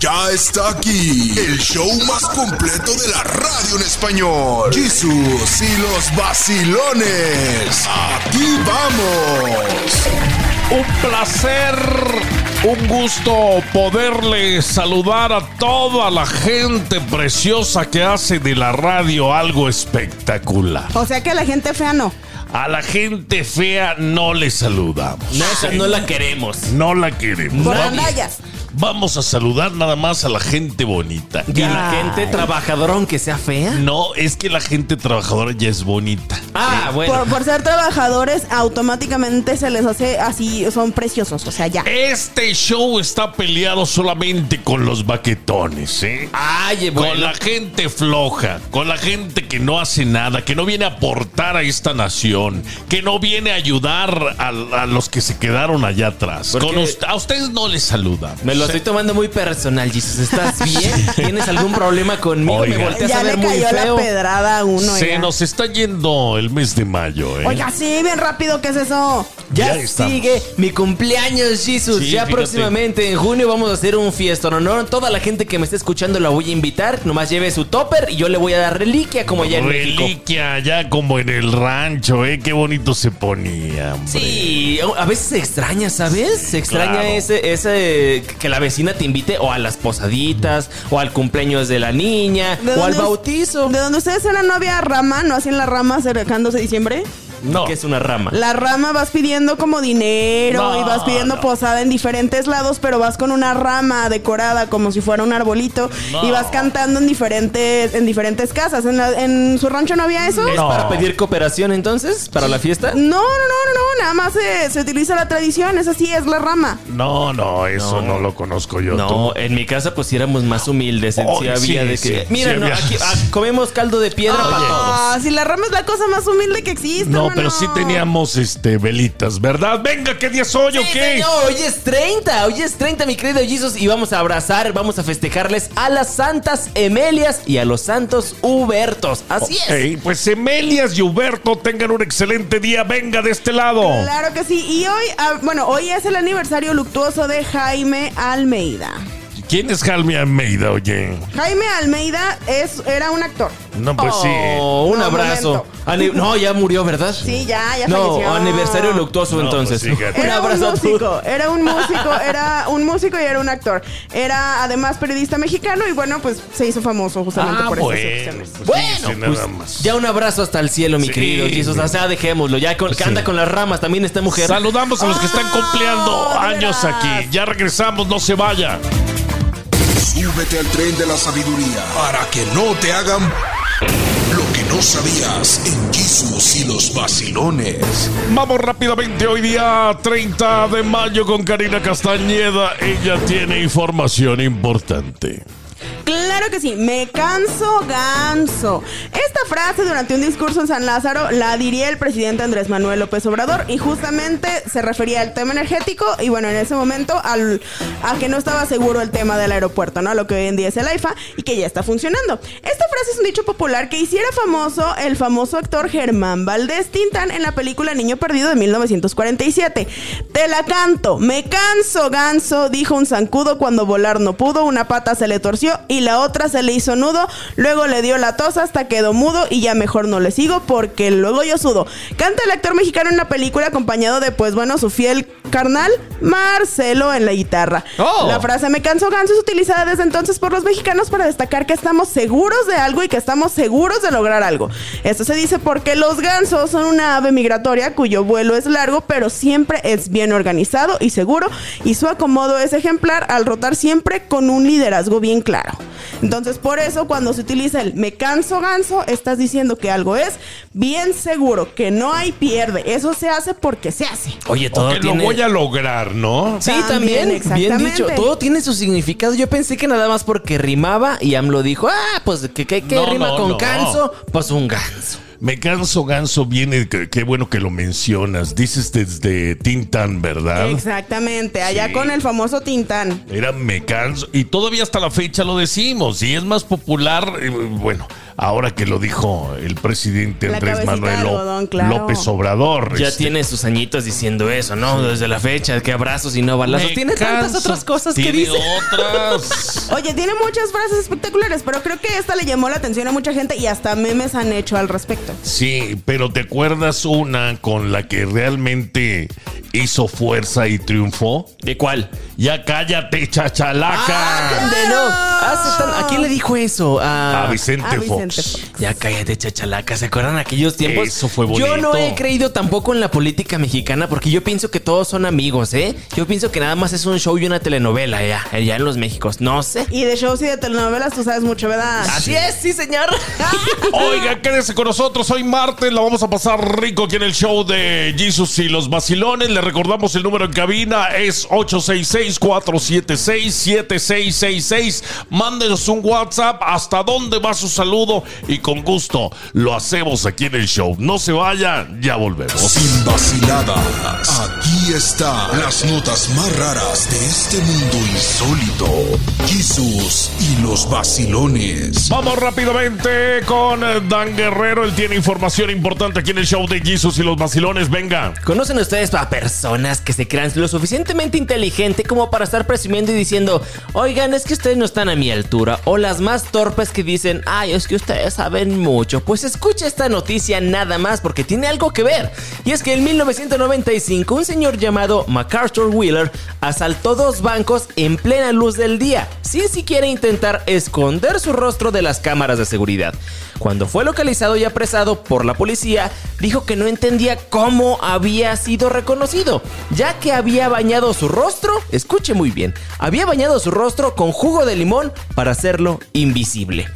Ya está aquí el show más completo de la radio en español. Jesús y los vacilones. Aquí vamos. Un placer, un gusto poderle saludar a toda la gente preciosa que hace de la radio algo espectacular. O sea que a la gente fea no. A la gente fea no le saludamos. No, esa no la queremos. No la queremos. Por Vamos, a saludar nada más a la gente bonita. Y la gente trabajadora, aunque sea fea. No, es que la gente trabajadora ya es bonita. Ah, bueno. Por, por ser trabajadores, automáticamente se les hace así, son preciosos. O sea, ya. Este show está peleado solamente con los baquetones, ¿eh? Ay, bueno. Con la gente floja, con la gente que no hace nada, que no viene a aportar a esta nación, que no viene a ayudar a, a los que se quedaron allá atrás. Con a ustedes no les saludan. Me lo estoy tomando muy personal, Jesus. ¿Estás bien? ¿Tienes algún problema conmigo? Oiga. Me volteas Ya a le ver muy cayó feo. la pedrada a uno. Se oiga. nos está yendo el mes de mayo, ¿eh? Oiga, sí, bien rápido, ¿qué es eso? Ya, sigue mi cumpleaños, Jesus. Sí, ya fíjate. próximamente en junio vamos a hacer un fiestón. honor. Toda la gente que me está escuchando la voy a invitar. Nomás lleve su topper y yo le voy a dar reliquia como allá en México. Reliquia, ya como en el rancho, ¿eh? Qué bonito se ponía, hombre. Sí, a veces se extraña, ¿sabes? Se extraña Claro. ese, ese que la vecina te invite o a las posaditas, o al cumpleaños de la niña, ¿De o al bautizo. ¿De donde ustedes eran no había rama? ¿No hacían la rama acercándose diciembre? No. Que es una rama. La rama vas pidiendo como dinero No, y vas pidiendo no. posada en diferentes lados, pero vas con una rama decorada como si fuera un arbolito No. y vas cantando en diferentes en diferentes casas. ¿En, la- en su rancho no había eso? ¿Es No. para pedir cooperación entonces? ¿Para la fiesta? No, no, no, no, no, nada más se, se utiliza la tradición, es así, es la rama. No, no, eso no, No. lo conozco yo. No, Tú- en mi casa pues sí éramos más humildes. Oh, sí había sí, de sí, que. sí Mira, no, había. aquí ah, comemos caldo de piedra para todos. Ah, si la rama es la cosa más humilde que existe. No, pero sí teníamos este velitas, ¿verdad? Venga, ¿qué día soy o Sí, qué? señor, hoy es 30, hoy es 30, mi querido Jesus, y vamos a abrazar, vamos a festejarles a las santas Emelias y a los santos Hubertos. Así es. Ey, pues Emelias y Huberto tengan un excelente día. Venga de este lado. Claro que sí. Y hoy, ah, bueno, hoy es el aniversario luctuoso de Jaime Almeida. ¿Quién es Jaime Almeida, oye? Jaime Almeida es, era un actor. No, pues sí. Oh, un No, abrazo. Ani- no, ya murió, ¿verdad? Sí, ya, ya No, falleció. aniversario luctuoso No, entonces. pues, fíjate. un Era un abrazo a todos. músico, era un músico, era un músico y era un actor. Era además periodista mexicano y bueno, pues se hizo famoso justamente Ah, por bueno. estas acciones. pues Bueno, pues, nada más. ya un abrazo hasta el cielo, mi Sí. querido Jesus. O sea, dejémoslo. Ya con, que Sí. anda con las ramas también esta mujer. Saludamos a los que están Ah, cumpliendo de años aquí. Ya regresamos, no se vaya. Súbete al tren de la sabiduría para que no te hagan lo que no sabías en Jesús y los vacilones. Vamos rápidamente hoy día 30 de mayo con Karina Castañeda. Ella tiene información importante. Claro que sí, me canso ganso. Esta frase durante un discurso en San Lázaro la diría el presidente Andrés Manuel López Obrador y justamente se refería al tema energético y bueno, en ese momento al, a que no estaba seguro el tema del aeropuerto, ¿no? Lo que hoy en día es el AIFA y que ya está funcionando. Esta frase es un dicho popular que hiciera famoso el famoso actor Germán Valdés Tintán en la película Niño Perdido de 1947. Te la canto, me canso ganso, dijo un zancudo cuando volar no pudo, una pata se le torció y la otra se le hizo nudo, luego le dio la tos hasta quedó mudo y ya mejor no le sigo porque luego yo sudo. Canta el actor mexicano en una película acompañado de pues bueno su fiel carnal Marcelo en la guitarra. Oh. La frase me canso ganso es utilizada desde entonces por los mexicanos para destacar que estamos seguros de algo y que estamos seguros de lograr algo. Esto se dice porque los gansos son una ave migratoria cuyo vuelo es largo pero siempre es bien organizado y seguro y su acomodo es ejemplar al rotar siempre con un liderazgo bien claro. Entonces por eso cuando se utiliza el me canso ganso estás diciendo que algo es bien seguro, que no hay pierde. Eso se hace porque se hace. Oye, todo O que tiene... lo voy a lograr, ¿no? Sí, También, también, bien dicho. Todo tiene su significado. Yo pensé que nada más porque rimaba y AMLO dijo, ah, pues que, que, que No, rima no, con no. canso, pues un ganso. Me canso ganso viene, que- qué bueno que lo mencionas. Dices desde Tintan, ¿verdad? Exactamente, allá Sí. con el famoso Tintán. Era me canso. Y todavía hasta la fecha lo decimos. Y es más popular, eh, bueno, ahora que lo dijo el presidente La Andrés Manuel algodón, claro. López Obrador. Ya este, tiene sus añitos diciendo eso, ¿no? Desde la fecha, que abrazos y no balazos. me Tiene tantas otras cosas que dice. otras. Oye, tiene muchas frases espectaculares, pero creo que esta le llamó la atención a mucha gente y hasta memes han hecho al respecto. Sí, pero ¿te acuerdas una con la que realmente hizo fuerza y triunfó? ¿De cuál? Ya cállate, chachalaca. Ah, no. Tan- ¿A quién le dijo eso? A, a Vicente, a Vicente Fox. Ya cállate, chachalaca. ¿Se acuerdan aquellos tiempos? Eso fue Yo no bonito. he creído tampoco en la política mexicana porque yo pienso que todos son amigos, ¿eh? Yo pienso que nada más es un show y una telenovela ya, allá en los Méxicos. No sé. Y de shows y de telenovelas tú sabes mucho, ¿verdad? Así es, sí, señor. Oiga, quédese con nosotros. Hoy martes la vamos a pasar rico aquí en el show de Jesus y los vacilones. Le recordamos el número en cabina es 866-476-7666. Mándenos un WhatsApp hasta dónde va su saludo y con gusto lo hacemos aquí en el show. No se vaya, ya volvemos. Sin vaciladas. Aquí están las notas más raras de este mundo insólito. Jesús y los vacilones. Vamos rápidamente con Dan Guerrero. Él tiene información importante aquí en el show de Jesus y los vacilones. Venga. ¿Conocen ustedes a personas que se crean lo suficientemente inteligente como para estar presumiendo y diciendo, oigan, es que ustedes no están a mi altura? O las más torpes que dicen, ay, es que ustedes saben mucho. Pues escucha esta noticia nada más porque tiene algo que ver. Y es que en 1995 un señor llamado MacArthur Wheeler asaltó dos bancos en plena luz del día, sin siquiera intentar esconder su rostro de las cámaras de seguridad. Cuando fue localizado y apresado por la policía, dijo que no entendía cómo había sido reconocido, ya que había bañado su rostro, escuche muy bien, había bañado su rostro con jugo de limón para hacerlo invisible.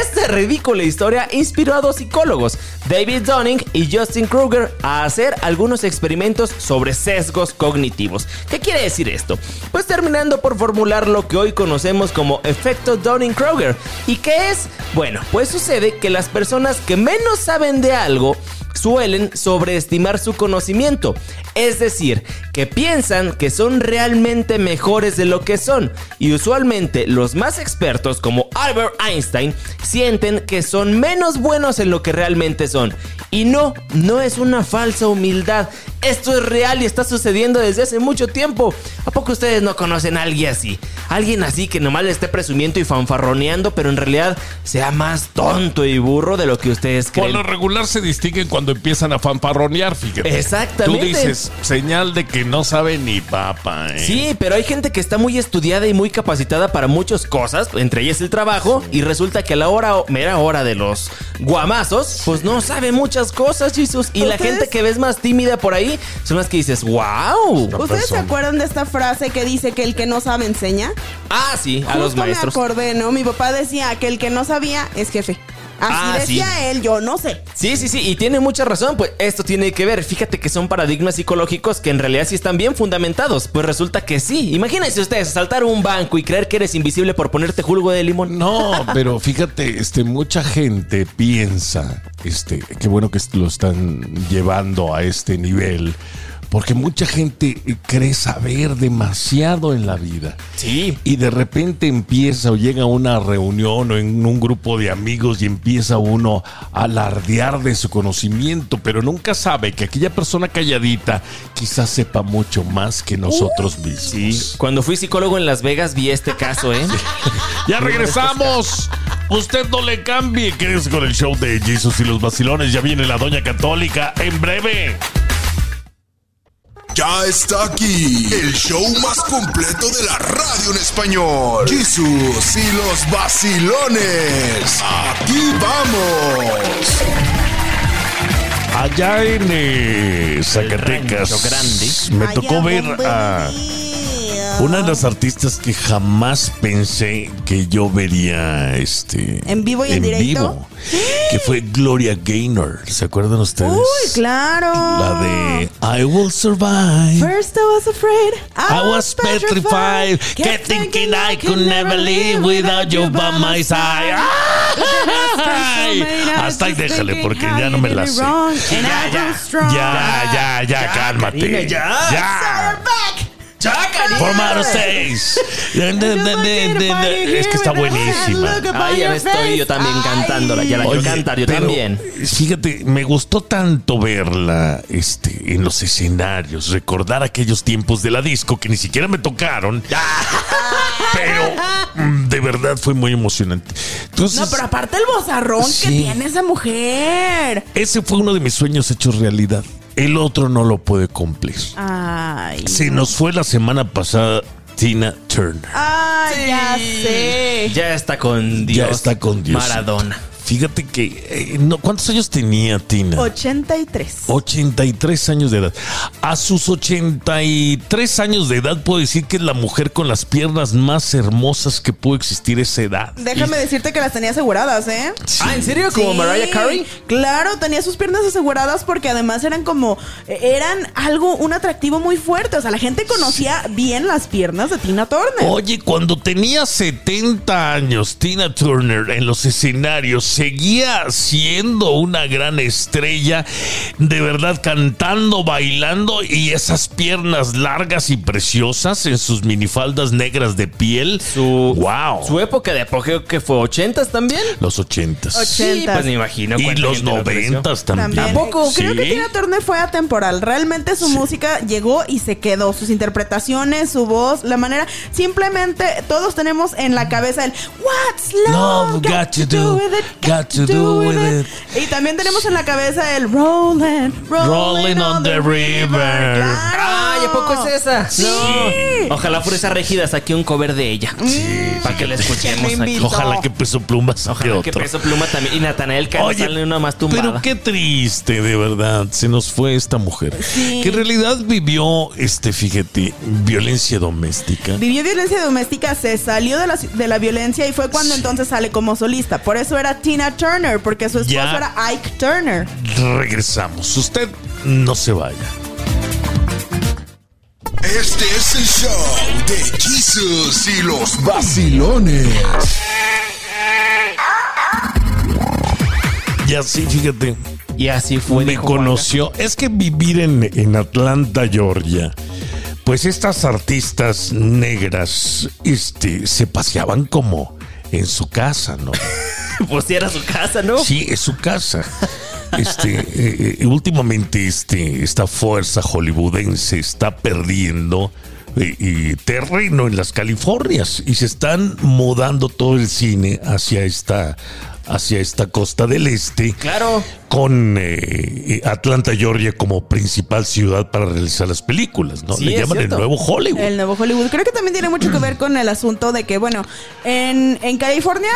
Esta ridícula historia inspiró a dos psicólogos, David Dunning y Justin Kruger, a hacer algunos experimentos sobre sesgos cognitivos. ¿Qué quiere decir esto? Pues terminando por formular lo que hoy conocemos como efecto Dunning-Kruger. ¿Y qué es? Bueno, pues sucede que las personas que menos saben de algo suelen sobreestimar su conocimiento. Es decir, que piensan que son realmente mejores de lo que son. Y usualmente los más expertos como Albert Einstein sienten que son menos buenos en lo que realmente son. Y no, no es una falsa humildad. Esto es real y está sucediendo desde hace mucho tiempo. ¿A poco ustedes no conocen a alguien así? Alguien así que nomás le esté presumiendo y fanfarroneando, pero en realidad sea más tonto y burro de lo que ustedes Por creen. lo regular se distinguen cuando empiezan a fanfarronear, fíjate. Exactamente. Tú dices, señal de que no sabe ni papa. ¿eh? Sí, pero hay gente que está muy estudiada y muy capacitada para muchas cosas, entre ellas el trabajo, y resulta que a la hora, mera hora de los guamazos, pues no sabe muchas cosas, Jesús. Y la gente que ves más tímida por ahí son las que dices, wow. ¿Ustedes se acuerdan de esta frase que dice que el que no sabe enseña? Ah, sí, a los Justo maestros. me acordé, ¿no? Mi papá decía que el que no sabía es jefe. Así Ah, decía sí. él, yo no sé. Sí, sí, sí, y tiene mucha razón, pues esto tiene que ver. Fíjate que son paradigmas psicológicos que en realidad sí están bien fundamentados. Pues resulta que sí. Imagínense ustedes saltar un banco y creer que eres invisible por ponerte jugo de limón. No, pero fíjate, este, mucha gente piensa, este, qué bueno que lo están llevando a este nivel, porque mucha gente cree saber demasiado en la vida. Sí. Y de repente empieza o llega a una reunión o en un grupo de amigos y empieza uno a alardear de su conocimiento, pero nunca sabe que aquella persona calladita quizás sepa mucho más que nosotros mismos. Sí. Cuando fui psicólogo en Las Vegas vi este caso, ¿eh? Ya regresamos. Usted no le cambie. Quédese con el show de Jesus y los vacilones. Ya viene la Doña Católica en breve. Ya está aquí el show más completo de la radio en español. Jesús y los vacilones. Aquí vamos. Allá en eh, Zacatecas. Grande. Me Allá tocó ver a. una de las artistas que jamás pensé que yo vería este ¿En vivo y en directo? vivo, que fue Gloria Gaynor. ¿Se acuerdan ustedes? Uy, claro. La de I Will Survive. First I was afraid. I was petrified, kept thinking I could never live without you by my side. Ay, Hasta ahí déjale porque ya no me la sé. Ya, Ya, ya, ya, ya, cálmate. Karina, ya. Ya. From outer space. Es que está buenísima. Ay, ya estoy yo también cantándola. Ya la quiero cantar yo pero, también. Fíjate, me gustó tanto verla este, en los escenarios, recordar aquellos tiempos de la disco que ni siquiera me tocaron. pero mm, de verdad fue muy emocionante. Entonces, No, pero aparte el bozarrón que tiene esa mujer. ese fue uno de mis sueños hechos realidad. El otro no lo puede cumplir. Ay. Se nos fue la semana pasada Tina Turner. Ay, ya sé. Ya está con Dios. Ya está con Dios. Maradona. Fíjate que, eh, no, ¿cuántos años tenía Tina? 83. 83 años de edad. A sus 83 años de edad puedo decir que es la mujer con las piernas más hermosas que pudo existir a esa edad. Déjame decirte que las tenía aseguradas, ¿eh? Ah, ¿en serio? ¿Como Sí, Mariah Carey? Claro, tenía sus piernas aseguradas porque además eran como, eh, eran algo, un atractivo muy fuerte. O sea, la gente conocía bien las piernas de Tina Turner. Oye, cuando tenía 70 años, Tina Turner en los escenarios seguía siendo una gran estrella, de verdad cantando, bailando y esas piernas largas y preciosas en sus minifaldas negras de piel. Su, wow. su época de apogeo que fue 80s también. los 80s. Och- Sí, 80s. pues me imagino. Y los gente lo apreció. 90s también. También. ¿Tampoco? Creo que. Tina Turner fue atemporal. Realmente su música llegó y se quedó. Sus interpretaciones, su voz, la manera. Simplemente todos tenemos en la cabeza el What's love, Love got to do, got to do with it. Y también tenemos en la cabeza el Rolling, Rolling, Rolling on the river. Claro. Ay, ¿a poco es esa? Sí. No. Ojalá Fuerza Regida saque un cover de ella. Para que la escuchemos aquí. Ojalá que Peso Pluma saque Ojalá que. Peso Pluma también. Y Natanael Cano sale una más tumbada. Pero qué triste, de verdad. Se nos fue esta mujer. Sí. Que en realidad vivió, este, fíjate, violencia doméstica. Vivió violencia doméstica, se salió de la, de la violencia y fue cuando entonces sale como solista. Por eso era Tina Turner, porque su esposo Ya. era Ike Turner. Regresamos. Usted no se vaya. Este es el show de Jesus y los vacilones. Y así, fíjate, Y así fue. me conoció. Es que vivir en, en Atlanta, Georgia, pues estas artistas negras este, se paseaban como en su casa, ¿no? Pues sí era su casa, ¿no? Sí, es su casa. Este, eh, eh, últimamente este, esta fuerza hollywoodense está perdiendo eh, eh, terreno en las Californias y se están mudando todo el cine hacia esta, hacia esta costa del este. Claro. Con eh, eh, Atlanta, Georgia como principal ciudad para realizar las películas, ¿no? Sí, Le llaman cierto. el nuevo Hollywood. El nuevo Hollywood. Creo que también tiene mucho que ver con el asunto de que, bueno, en, en California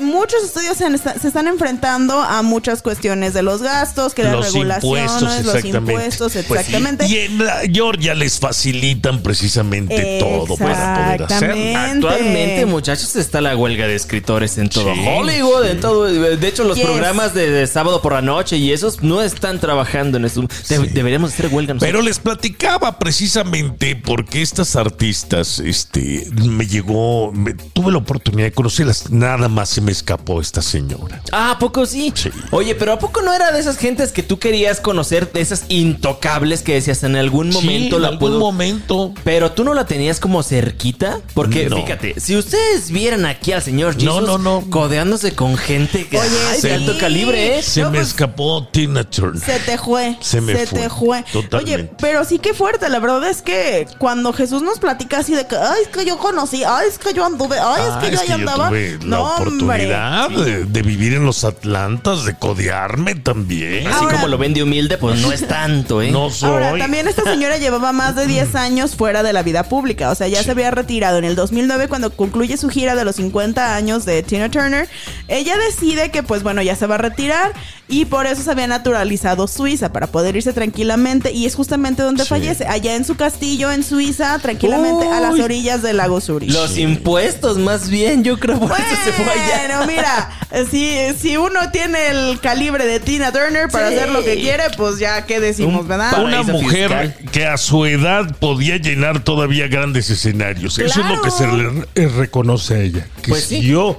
muchos estudios se, se están enfrentando a muchas cuestiones de los gastos, que las los regulaciones, impuestos, los exactamente. impuestos, Pues exactamente. y en la Georgia les facilitan precisamente todo para poder hacerlo. Exactamente. Actualmente, muchachos, está la huelga de escritores en todo Sí, Hollywood, en todo. De hecho, los Yes. programas de, de sábado por la noche y esos no están trabajando en eso. De- Deberíamos hacer huelga nosotros. Pero les platicaba precisamente porque estas artistas, este, me llegó, me- tuve la oportunidad de conocerlas, nada más se me escapó esta señora. Ah, ¿a poco sí? Sí. Oye, pero ¿a poco no era de esas gentes que tú querías conocer, de esas intocables que decías en algún momento Sí, en la algún puedo... momento. Pero tú no la tenías como cerquita, porque No. fíjate, si ustedes vieran aquí al señor No, Jesus no, no. codeándose con gente que Oye, ay, de alto calibre, ¿eh? Se No, me pues, escapó Tina Turner. Se te fue. Se me fue. te fue. Totalmente. Oye, pero sí que fuerte. La verdad es que cuando Jesús nos platica así de que, ay, es que yo conocí, ay, es que yo anduve, ay, Ah, es que yo ahí andaba. tuve la No, hombre. Oportunidad de, de vivir en los Atlantas, de codearme también. Así Ahora- como lo ven de humilde, pues no es tanto, ¿eh? No soy. Ahora, también esta señora llevaba más de 10 años fuera de la vida pública. O sea, ya se había retirado en el 2009 cuando concluye su gira de los 50 años de Tina Turner. Ella decide que, pues bueno, ya se va a retirar y por eso se había naturalizado Suiza para poder irse tranquilamente. Y es justamente donde Sí. fallece, allá en su castillo en Suiza, tranquilamente a las orillas del lago Zurich. Los impuestos, más bien, yo creo por eso se fue allá. Bueno, mira, si, si uno tiene el calibre de Tina Turner para Sí. hacer lo que quiere, pues ya qué decimos, Un ¿verdad? Una mujer fiscal. que a su edad podía llenar todavía grandes escenarios. Eso es lo que se le reconoce a ella. Que Pues sí. siguió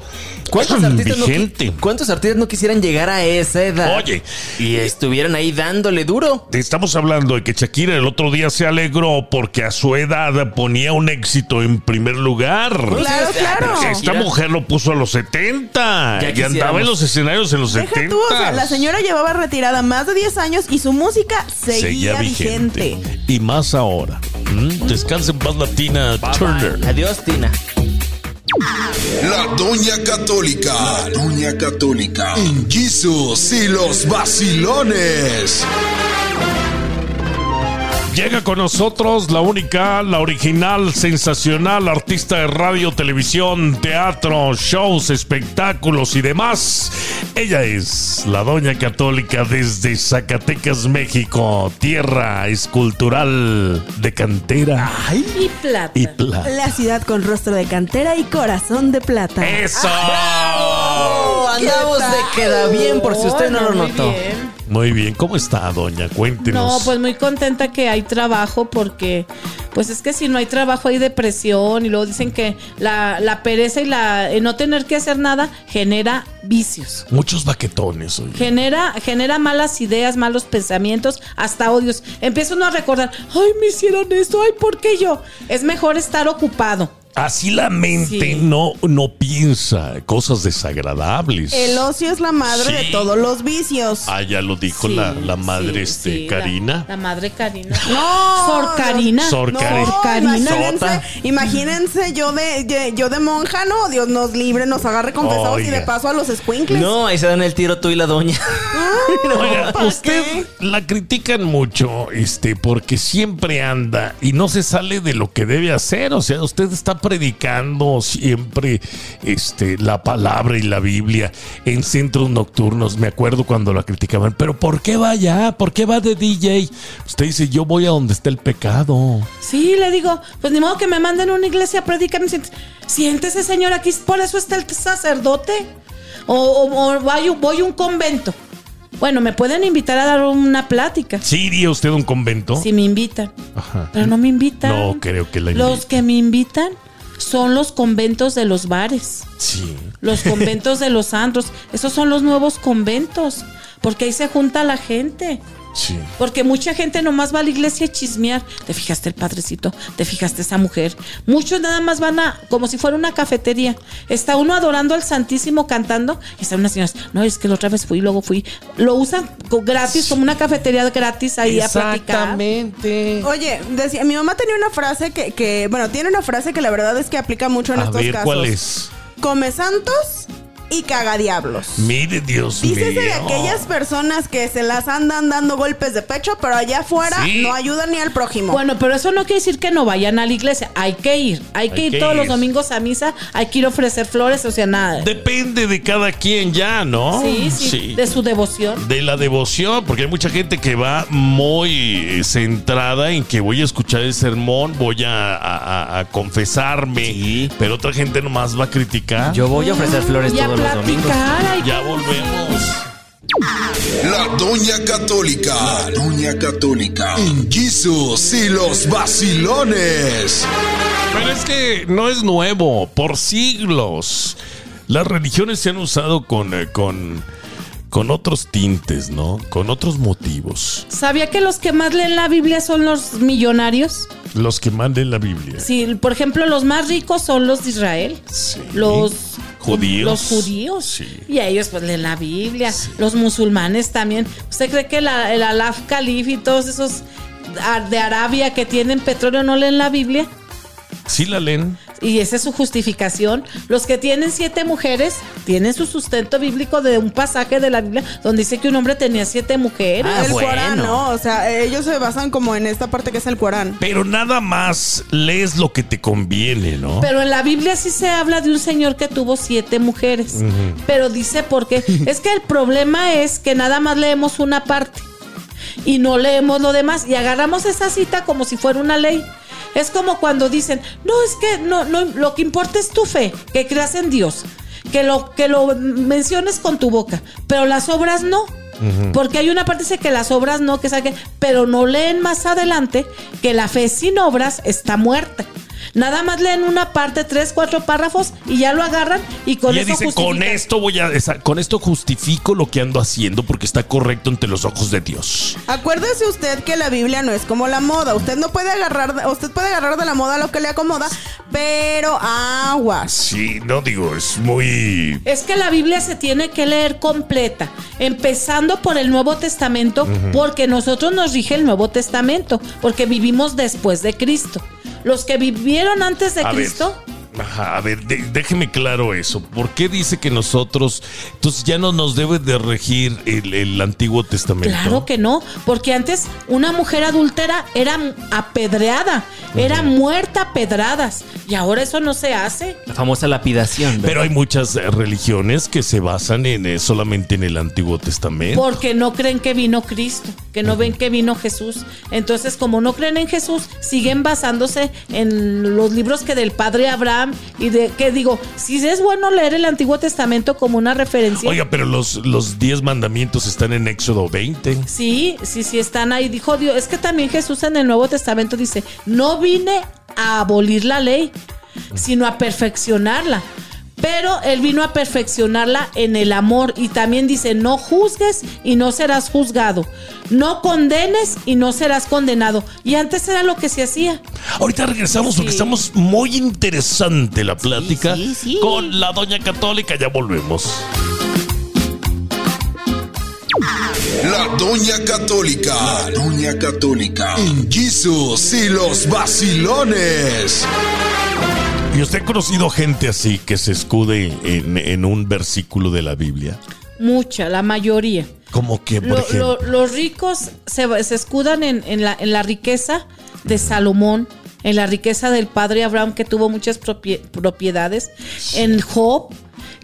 ¿Cuántos artistas, no, ¿Cuántos artistas no quisieran llegar a esa edad? Oye. Y estuvieran ahí dándole duro. Te estamos hablando de que Shakira el otro día se alegró porque a su edad ponía un éxito en primer lugar. Claro, claro. Esta mujer lo puso a los 70 Ya y andaba en los escenarios en los Deja 70. tú, o sea, la señora llevaba retirada más de 10 años y su música seguía, vigente. Y más ahora. ¿Mm? Descansa en paz latina Turner. Adiós, Tina. La Doña Católica. La Doña Católica. En Jesus y los vacilones. Llega con nosotros la única, la original, sensacional artista de radio, televisión, teatro, shows, espectáculos y demás. Ella es la Doña Católica desde Zacatecas, México, tierra escultural de cantera Y plata. y plata. La ciudad con rostro de cantera y corazón de plata. ¡Eso! Oh, andamos de queda bien, por si usted no lo notó. bien. Muy bien, ¿cómo está, Doña? Cuéntenos. No, pues muy contenta que hay trabajo porque, pues es que si no hay trabajo hay depresión y luego dicen que la, la pereza y la no tener que hacer nada genera vicios. Muchos baquetones, oye. Genera, genera malas ideas, malos pensamientos, hasta odios. Empieza uno a recordar, ay, me hicieron esto, ay, ¿por qué yo? Es mejor estar ocupado. Así la mente Sí. no, no piensa cosas desagradables. El ocio es la madre de todos los vicios. Ah, ya lo dijo Sí, la, la madre sí, este, la- Karina. La, madre Karina. No, Sor Karina. Sor No, Karina. imagínense, imagínense yo de, de- yo de monja, no, Dios nos libre, nos agarre confesados y Oiga. de paso a los squinkles. No, ahí se dan el tiro tú y la doña. Oiga, ¿para usted qué? la critican mucho, este, porque siempre anda y no se sale de lo que debe hacer. O sea, usted está predicando siempre, este, la palabra y la Biblia en centros nocturnos. Me acuerdo cuando la criticaban, pero ¿por qué va allá? ¿Por qué va de DJ? Usted dice, yo voy a donde está el pecado. Sí, le digo, pues ni modo que me manden a una iglesia a predicar. Siéntese, señor, aquí por eso está el sacerdote. O, o- o voy, voy a un convento. Bueno, me pueden invitar a dar una plática. ¿Sí iría usted a un convento? Si me invitan. Ajá. Pero no me invitan. No creo que la Los invite. que me invitan son los conventos de los bares. Sí. Los conventos de los antros. Esos son los nuevos conventos. Porque ahí se junta la gente. Sí. Porque mucha gente nomás va a la iglesia a chismear. ¿Te fijaste el padrecito? ¿Te fijaste esa mujer? Muchos nada más van a, como si fuera una cafetería. Está uno adorando al Santísimo cantando y están unas señoras, no, es que la otra vez fui y luego fui. Lo usan gratis, como una cafetería gratis ahí a platicar. Exactamente. Oye, decía, mi mamá tenía una frase que, que, bueno, tiene una frase que la verdad es que aplica mucho en A estos ver, casos. ¿cuál es? Come santos y caga diablos. Mire, Dios Dícese mío. de aquellas personas que se las andan dando golpes de pecho, pero allá afuera Sí. no ayudan ni al prójimo. Bueno, pero eso no quiere decir que no vayan a la iglesia. Hay que ir. Hay que ir que todos los domingos a misa. Hay que ir a ofrecer flores, o sea, nada. Depende de cada quien ya, ¿no? sí, sí, De su devoción. De la devoción, porque hay mucha gente que va muy centrada en que voy a escuchar el sermón, voy a, a- confesarme, Sí. pero otra gente nomás va a criticar. Yo voy a ofrecer flores Y los domingos. platicar. hay ya que- volvemos. La Doña Católica. La Doña Católica. En Jesus y los vacilones. Pero es que no es nuevo, por siglos. Las religiones se han usado con, eh, con, con otros tintes, ¿no? Con otros motivos. ¿Sabía que los que más leen la Biblia son los millonarios? Los que manden la Biblia. Sí, por ejemplo, los más ricos son los de Israel. Sí. Los Judíos. Los judíos. Sí. Y ellos pues leen la Biblia. Los musulmanes también. ¿Usted cree que la- el Alaf Khalif y todos esos de Arabia que tienen petróleo no leen la Biblia? Sí la leen. Y esa es su justificación. Los que tienen siete mujeres tienen su sustento bíblico de un pasaje de la Biblia donde dice que un hombre tenía siete mujeres. Ah, el bueno. Corán, ¿no? O sea, ellos se basan como en esta parte que es el Corán. Pero nada más lees lo que te conviene, ¿no? Pero en la Biblia sí se habla de un señor que tuvo siete mujeres. Pero dice por qué. es que el problema es que nada más leemos una parte y no leemos lo demás y agarramos esa cita como si fuera una ley. Es como cuando dicen, no, es que no, no, lo que importa es tu fe, que creas en Dios, que lo, que lo menciones con tu boca, pero las obras no. Porque hay una parte que dice que las obras no, que qué, pero no leen más adelante que la fe sin obras está muerta. Nada más leen una parte, tres, cuatro párrafos y ya lo agarran y con y eso dice, con justifican". esto voy a, con esto justifico lo que ando haciendo porque está correcto ante los ojos de Dios. Acuérdese usted que la Biblia no es como la moda. Usted no puede agarrar, usted puede agarrar de la moda lo que le acomoda, pero aguas. Sí, no digo, es muy... Es que la Biblia se tiene que leer completa, empezando por el Nuevo Testamento, porque nosotros nos rige el Nuevo Testamento, porque vivimos después de Cristo. Los que vivieron antes de A ver, Cristo, ajá, a ver, de- déjeme claro eso. ¿Por qué dice que nosotros, entonces ya no nos debe de regir el, el Antiguo Testamento? claro que no, porque antes una mujer adúltera era apedreada, era muerta a pedradas, y ahora eso no se hace. La famosa lapidación. ¿verdad? Pero hay muchas eh, religiones que se basan en eh, solamente en el Antiguo Testamento. Porque no creen que vino Cristo, que no ven que vino Jesús. Entonces, como no creen en Jesús, siguen basándose en los libros que del padre Abraham y de que digo, si es bueno leer el Antiguo Testamento como una referencia. Oiga, pero los, los diez mandamientos están en Éxodo 20. Sí, sí, sí están ahí. Dijo Dios, es que también Jesús en el Nuevo Testamento dice, no vine a abolir la ley, sino a perfeccionarla. Pero él vino a perfeccionarla en el amor y también dice, no juzgues y no serás juzgado, no condenes y no serás condenado. Y antes era lo que se hacía. Ahorita regresamos porque Sí. estamos muy interesante la plática sí, sí. con la Doña Católica. Ya volvemos. La Doña Católica. La Doña Católica. En Jesus y los vacilones. ¿Y usted ha conocido gente así que se escude en, en un versículo de la Biblia? Mucha, la mayoría. Como que, por Lo- ejemplo. lo- los ricos se, se escudan en, en la, en la riqueza de Salomón, en la riqueza del padre Abraham, que tuvo muchas propie- propiedades, en Job,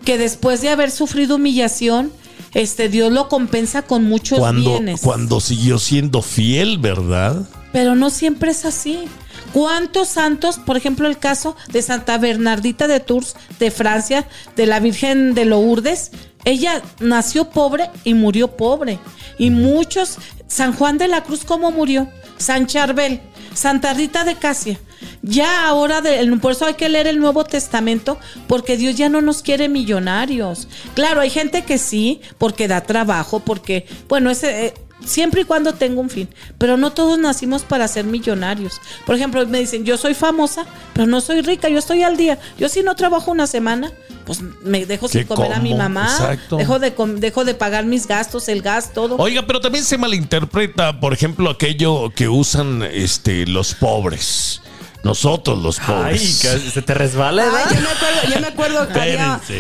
que después de haber sufrido humillación, este Dios lo compensa con muchos cuando, bienes. cuando siguió siendo fiel, ¿verdad? Pero no siempre es así. ¿Cuántos santos, por ejemplo, el caso de Santa Bernardita de Tours, de Francia, de la Virgen de Lourdes? Ella nació pobre y murió pobre. Y muchos, San Juan de la Cruz, ¿cómo murió? San Charbel, Santa Rita de Casia. Ya ahora, de- por eso hay que leer el Nuevo Testamento, porque Dios ya no nos quiere millonarios. Claro, hay gente que sí, porque da trabajo, porque, bueno, ese... Siempre y cuando tenga un fin. Pero no todos nacimos para ser millonarios. Por ejemplo, me dicen, yo soy famosa, pero no soy rica, yo estoy al día. Yo si no trabajo una semana, pues me dejo sin ¿Qué comer a mi mamá. Exacto. Dejo de, dejo de pagar mis gastos, el gas, todo. Oiga, pero también se malinterpreta, por ejemplo, aquello que usan este, los pobres. Nosotros los Ay, pobres. que se te resbala, Ay, ¿verdad? yo me acuerdo, yo me acuerdo que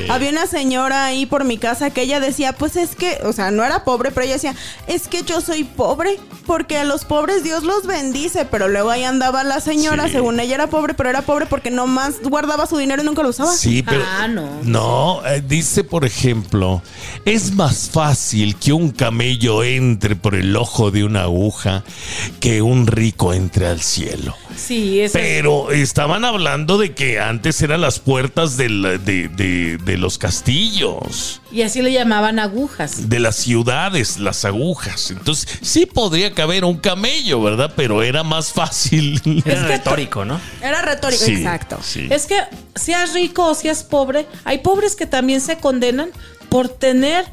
había, una señora ahí por mi casa que ella decía, pues es que, o sea, no era pobre, pero ella decía, es que yo soy pobre, porque a los pobres Dios los bendice, pero luego ahí andaba la señora, Sí. según ella era pobre, pero era pobre porque nomás guardaba su dinero y nunca lo usaba. Sí, pero. Ah, no. No, eh, dice, por ejemplo, es más fácil que un camello entre por el ojo de una aguja que un rico entre al cielo. Sí, eso es- Pero estaban hablando de que antes eran las puertas del- de, de- de los castillos, Y así le llamaban agujas. de las ciudades, las agujas. Entonces, sí podría caber un camello, ¿verdad? Pero era más fácil. Era retórico, ¿no? Era retórico, Sí, exacto. sí. Es que seas rico o seas pobre, hay pobres que también se condenan por tener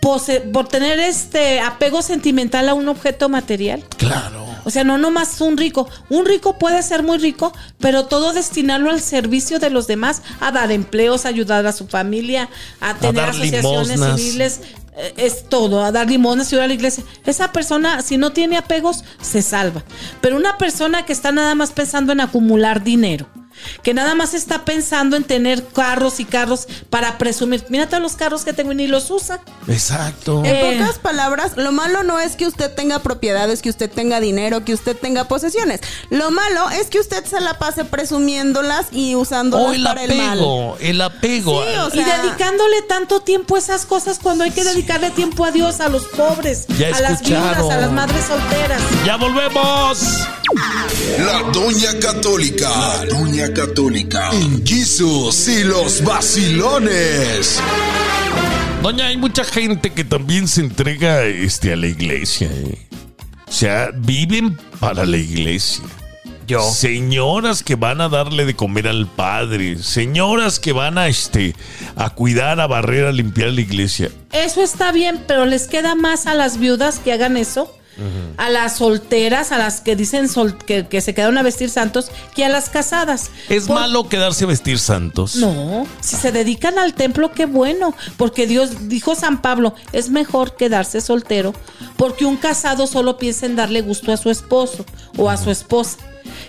pose- por tener este apego sentimental a un objeto material. Claro. O sea, no nomás un rico. Un rico puede ser muy rico, pero todo destinarlo al servicio de los demás, a dar empleos, a ayudar a su familia, a tener asociaciones limosnas. civiles. eh, Es todo, a dar limones y ir a la iglesia. Esa persona, si no tiene apegos, se salva. Pero una persona que está nada más pensando en acumular dinero, que nada más está pensando en tener carros y carros para presumir. Mira todos los carros que tengo y ni los usa. Exacto. En Eh. pocas palabras, lo malo no es que usted tenga propiedades, que usted tenga dinero, que usted tenga posesiones. Lo malo es que usted se la pase presumiéndolas y usándolas O el para el mal. apego, el apego. Sí, o Y sea- dedicándole tanto tiempo a esas cosas cuando hay que dedicarle tiempo a Dios, a los pobres, Ya a las viudas, a las madres solteras. ¡Ya volvemos! La Doña Católica. La Doña Católica. En Jesus y los vacilones. Doña, hay mucha gente que también se entrega este, a la iglesia. ¿eh? O sea, viven para la iglesia. Yo. Señoras que van a darle de comer al padre, señoras que van a este a cuidar, a barrer, a limpiar la iglesia. Eso está bien, pero les queda más a las viudas que hagan eso, a las solteras, a las que dicen sol- que, que se quedaron a vestir santos, que a las casadas. ¿Es Por- malo quedarse a vestir santos? No, si se dedican al templo, qué bueno, porque Dios dijo San Pablo, es mejor quedarse soltero, porque un casado solo piensa en darle gusto a su esposo o a su esposa.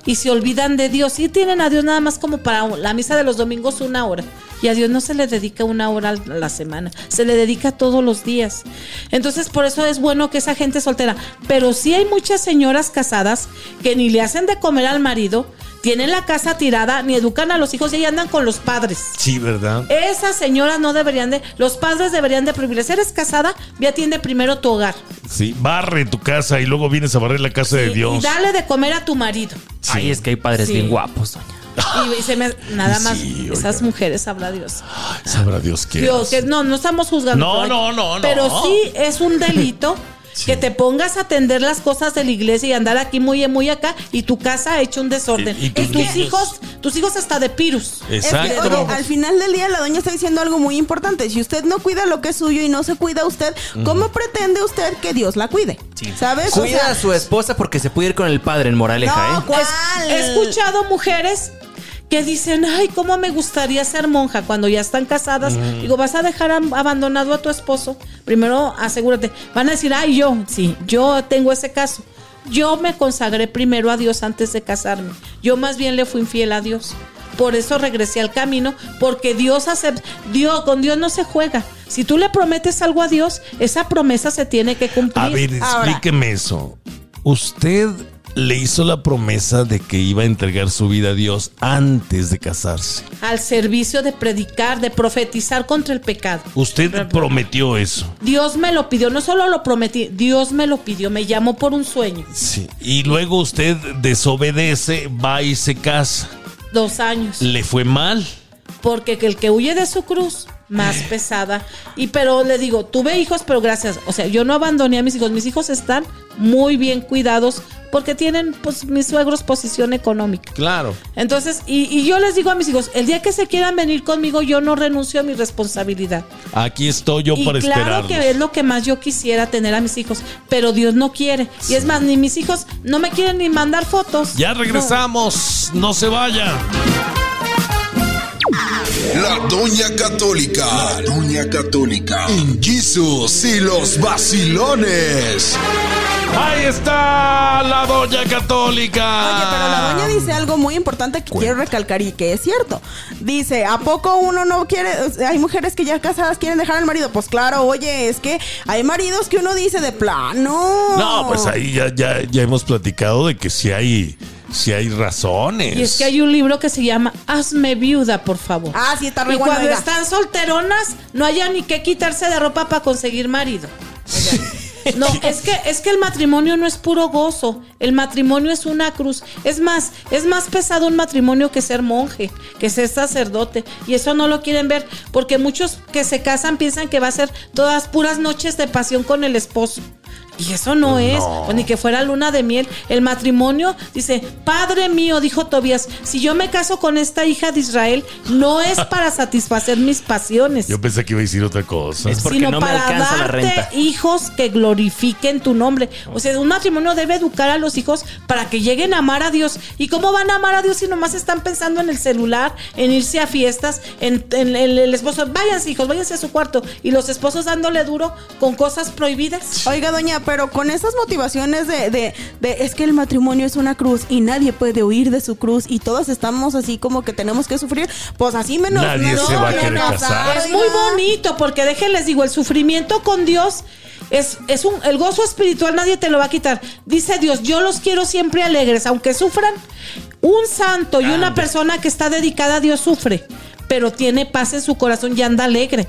Y se olvidan de Dios y tienen a Dios nada más como para la misa de los domingos una hora. Y a Dios no se le dedica una hora a la semana, se le dedica todos los días. Entonces por eso es bueno que esa gente soltera. Pero sí hay muchas señoras casadas que ni le hacen de comer al marido, tienen la casa tirada, ni educan a los hijos y ahí andan con los padres. Sí, ¿verdad? Esas señoras no deberían de, los padres deberían de prohibirles. Eres casada, ve atiende primero tu hogar. Sí, barre tu casa y luego vienes a barrer la casa de Dios. Y dale de comer a tu marido. Ay, es que hay padres Sí. bien guapos, doña. Y, se me, nada más, Sí, oiga. esas mujeres, habla Dios. Sabrá Dios qué. Dios, que no, no estamos juzgando. No, pero- no, no, no. Pero sí es un delito. Que te pongas a atender las cosas de la iglesia y andar aquí muy, muy acá y tu casa ha hecho un desorden. Y- Y, y tus hijos, tus hijos hasta de pirus. Es que, Exacto. oye, al final del día la doña está diciendo algo muy importante. Si usted no cuida lo que es suyo y no se cuida usted, ¿cómo pretende usted que Dios la cuide? ¿Sabes? O Cuida sea, a su esposa porque se puede ir con el padre en Moraleja, No, ¿eh? ¿cuál? He escuchado mujeres que dicen, ay, cómo me gustaría ser monja cuando ya están casadas. Digo, vas a dejar abandonado a tu esposo. Primero asegúrate. Van a decir, ay, yo, sí, yo tengo ese caso. Yo me consagré primero a Dios antes de casarme. Yo más bien le fui infiel a Dios. Por eso regresé al camino, porque Dios acepta, Dios, con Dios no se juega. Si tú le prometes algo a Dios, esa promesa se tiene que cumplir. A ver, Ahora. explíqueme eso. Usted le hizo la promesa de que iba a entregar su vida a Dios antes de casarse. al servicio de predicar, de profetizar contra el pecado. Usted prometió eso. Dios me lo pidió, no solo lo prometí, Dios me lo pidió, me llamó por un sueño. Sí. Y luego usted desobedece, va y se casa. Dos años. ¿Le fue mal? Porque que el que huye de su cruz, más pesada. Y pero le digo, tuve hijos, pero gracias. O sea, yo no abandoné a mis hijos. Mis hijos están muy bien cuidados porque tienen, pues, mis suegros posición económica. Claro. Entonces, y, y yo les digo a mis hijos, el día que se quieran venir conmigo, yo no renuncio a mi responsabilidad. Aquí estoy yo y para claro esperarlos. que es lo que más yo quisiera tener a mis hijos, pero Dios no quiere. Y es más, ni mis hijos no me quieren ni mandar fotos. Ya regresamos, no, se vaya. La Doña Católica. La Doña Católica. En Jesus y los vacilones. Ahí está la doña católica. Oye, pero la doña dice algo muy importante que quiero recalcar y que es cierto. Dice, ¿a poco uno no quiere? hay mujeres que ya casadas quieren dejar al marido. Pues claro, oye, es que hay maridos que uno dice de plano. No, pues ahí ya, ya, ya hemos platicado de que si hay, si hay razones. Y es que hay un libro que se llama Hazme viuda, por favor. Ah, sí, está re y bueno, cuando oiga. están solteronas, no haya ni que quitarse de ropa para conseguir marido. No, es que, es que el matrimonio no es puro gozo. El matrimonio es una cruz. Es más, es más pesado un matrimonio que ser monje, que ser sacerdote. Y eso no lo quieren ver, porque muchos que se casan piensan que va a ser todas puras noches de pasión con el esposo. Y eso no es, pues ni que fuera luna de miel. El matrimonio dice, Padre mío, dijo Tobías, si yo me caso con esta hija de Israel, no es para satisfacer mis pasiones Yo pensé que iba a decir otra cosa. Es porque sino no me para la darte renta. hijos que glorifiquen tu nombre. O sea, un matrimonio debe educar a los hijos para que lleguen a amar a Dios. ¿Y cómo van a amar a Dios si nomás están pensando en el celular, en irse a fiestas, en, en- en el esposo? Váyanse, hijos, váyanse a su cuarto. Y los esposos dándole duro con cosas prohibidas. Oiga, doña, pero con esas motivaciones de, de, de es que el matrimonio es una cruz y nadie puede huir de su cruz y todos estamos así como que tenemos que sufrir, pues así menos. Nadie menos se va a querer casar. Es muy bonito porque déjenles digo, el sufrimiento con Dios es, es un, el gozo espiritual nadie te lo va a quitar. Dice Dios, yo los quiero siempre alegres, aunque sufran. Un santo y una persona que está dedicada a Dios sufre. pero tiene paz en su corazón y anda alegre.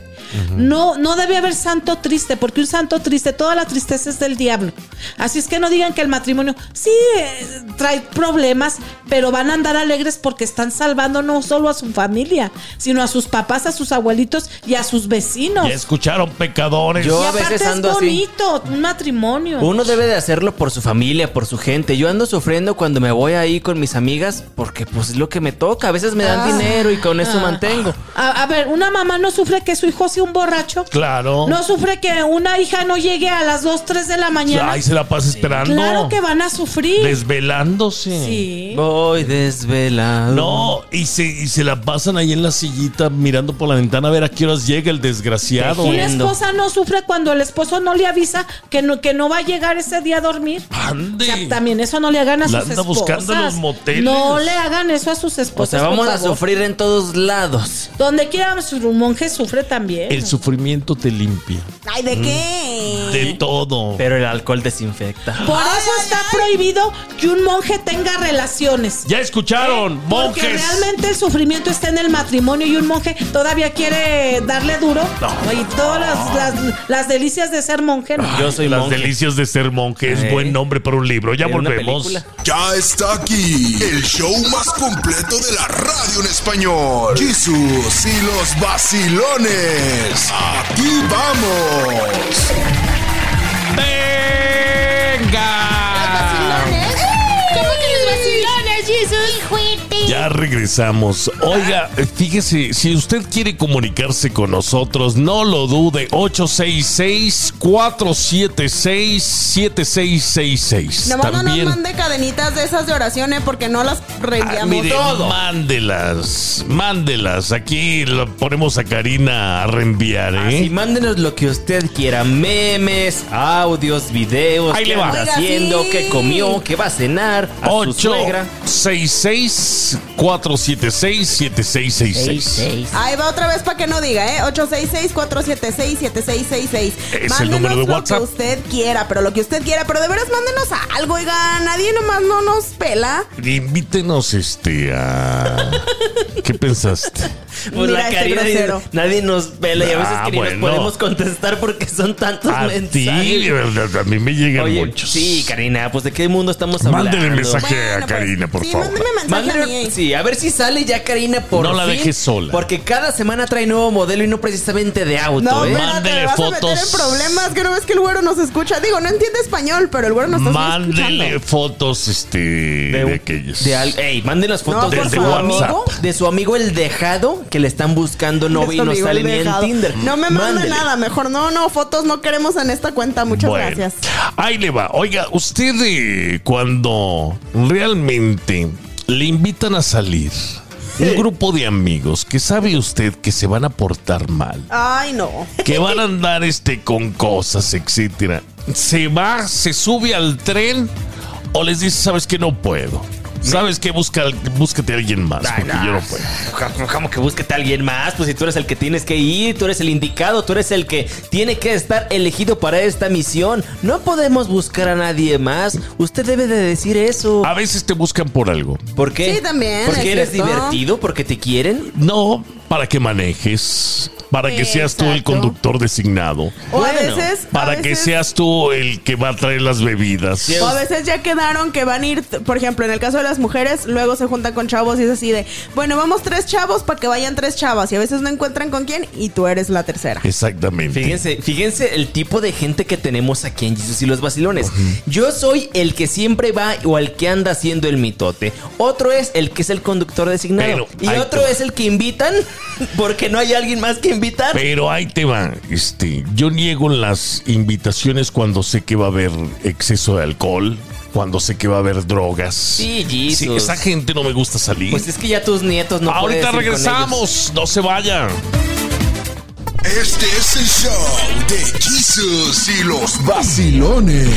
No, no debe haber santo triste, porque un santo triste, toda la tristeza es del diablo. Así es que no digan que el matrimonio sí eh, trae problemas, pero van a andar alegres porque están salvando no solo a su familia, sino a sus papás, a sus abuelitos y a sus vecinos. Ya escucharon pecadores. Yo- y a veces ando es así. bonito, un matrimonio. Uno debe de hacerlo por su familia, por su gente. Yo ando sufriendo cuando me voy ahí con mis amigas porque pues es lo que me toca. A veces me dan Ah. dinero y con eso mantengo. A, a ver, una mamá no sufre que su hijo un borracho. Claro. No sufre que una hija no llegue a las 2, 3 de la mañana. Ahí se la pasa esperando. Claro que van a sufrir. Desvelándose. Sí. Voy desvelado. No, y se, y se la pasan ahí en la sillita mirando por la ventana a ver a qué horas llega el desgraciado. Una Tejiendo. esposa no sufre cuando el esposo no le avisa que no, que no va a llegar ese día a dormir. Ande. O sea, también eso no le hagan a La sus anda esposas. buscando en los moteles. No le hagan eso a sus O esposas. sea, vamos por a sufrir en todos lados. Donde quiera un monje sufre también. El sufrimiento te limpia. Ay, ¿de qué? De todo. Pero el alcohol desinfecta. Por eso está prohibido que un monje tenga relaciones. Ya escucharon, Porque monjes. realmente el sufrimiento está en el matrimonio y un monje todavía quiere darle duro. No. y todas las, las- las delicias de ser monje. no. Yo soy Las monje. delicias de ser monje. Es Eh. buen nombre para un libro. Ya una volvemos. película. Ya está aquí el show más completo de la radio en español. Jesús y los vacilones. Aquí vamos. ¡Venga! ¿Cómo que los vacilones, Jesus? Ya regresamos. Oiga, fíjese, si usted quiere comunicarse con nosotros, no lo dude. 866-476-7666. Nomás no nos También. mande cadenitas de esas de oración, ¿eh? Porque no las Ah, reenviamos mire, todo. mándelas, mándelas. Aquí lo ponemos a Karina a reenviar, Así, ¿eh? mándenos lo que usted quiera. Memes, audios, videos. Ahí qué le va. Oiga, haciendo, sí. qué comió, qué va a cenar. A su suegra. 866-476-7666. Ahí va otra vez para que no diga, ¿eh? 866-476-7666. Es el Mándenos número de lo WhatsApp. que usted quiera, pero lo que usted quiera. Pero de veras, mándenos algo, oiga. Nadie nomás no nos pela. Invítenos este a. ¿Qué pensaste? Pues Mira la este Karina dice, nadie nos pela y a veces Ah, que ni bueno. nos podemos contestar porque son tantos A mensajes. de verdad, a mí me llegan Oye, muchos. sí, Karina, pues de qué mundo estamos hablando. Mándele mensaje a Bueno, pues, Karina, por sí, favor. mándeme mensaje a Mándale- mí. Sí, a ver si sale ya Karina por No la fin, dejes sola. Porque cada semana trae nuevo modelo y no precisamente de auto, No, ¿eh? Mándele vas a fotos. meter en problemas que no ves que el güero nos escucha. Digo, no entiende español, pero el güero nos está Mándele escuchando. fotos este, de, un- aquellos. de al- ey, manden las fotos No, de, su amigo, de su amigo el dejado que le están buscando novio y no sale ni en. Tinder. No me mande nada, mejor no, no, fotos no queremos en esta cuenta. Muchas Bueno, gracias. Ahí le va. Oiga, usted eh, cuando realmente le invitan a salir un grupo de amigos que sabe usted que se van a portar mal, Ay, no. que van a andar este con cosas, etcétera. Se va, se sube al tren o les dice, sabes que no puedo. Sabes que busca, búscate a alguien más, Ay, porque no. yo no puedo. ¿Cómo- ¿Cómo que búsquete a alguien más? Pues si tú eres el que tienes que ir, tú eres el indicado, tú eres el que tiene que estar elegido para esta misión. No podemos buscar a nadie más. Usted debe de decir eso. A veces te buscan por algo. ¿Por qué? Sí, también, ¿Porque es eres cierto. divertido? ¿Porque te quieren? No, para que manejes, para que seas tú el Exacto. conductor designado. O a Bueno, veces. a Para que veces- seas tú el que va a traer las bebidas. Sí, O a veces ya quedaron que van a ir, por ejemplo, en el caso de las mujeres, luego se juntan con chavos y es así de, bueno, vamos tres chavos para que vayan tres chavas y a veces no encuentran con quién y tú eres la tercera. Exactamente. Fíjense, fíjense el tipo de gente que tenemos aquí en Jesus y los vacilones. Yo soy el que siempre va o el que anda haciendo el mitote. Otro es el que es el conductor designado. Pero, y ahí otro te va. es el que invitan porque no hay alguien más que invitar. Pero ahí te va, este, yo niego las invitaciones cuando sé que va a haber exceso de alcohol, cuando sé que va a haber drogas. Sí, Jesus. esa gente no me gusta salir. Pues es que ya tus nietos no Ahorita puedes ir con regresamos, no se vayan. Este es el show de Jesus y los vacilones.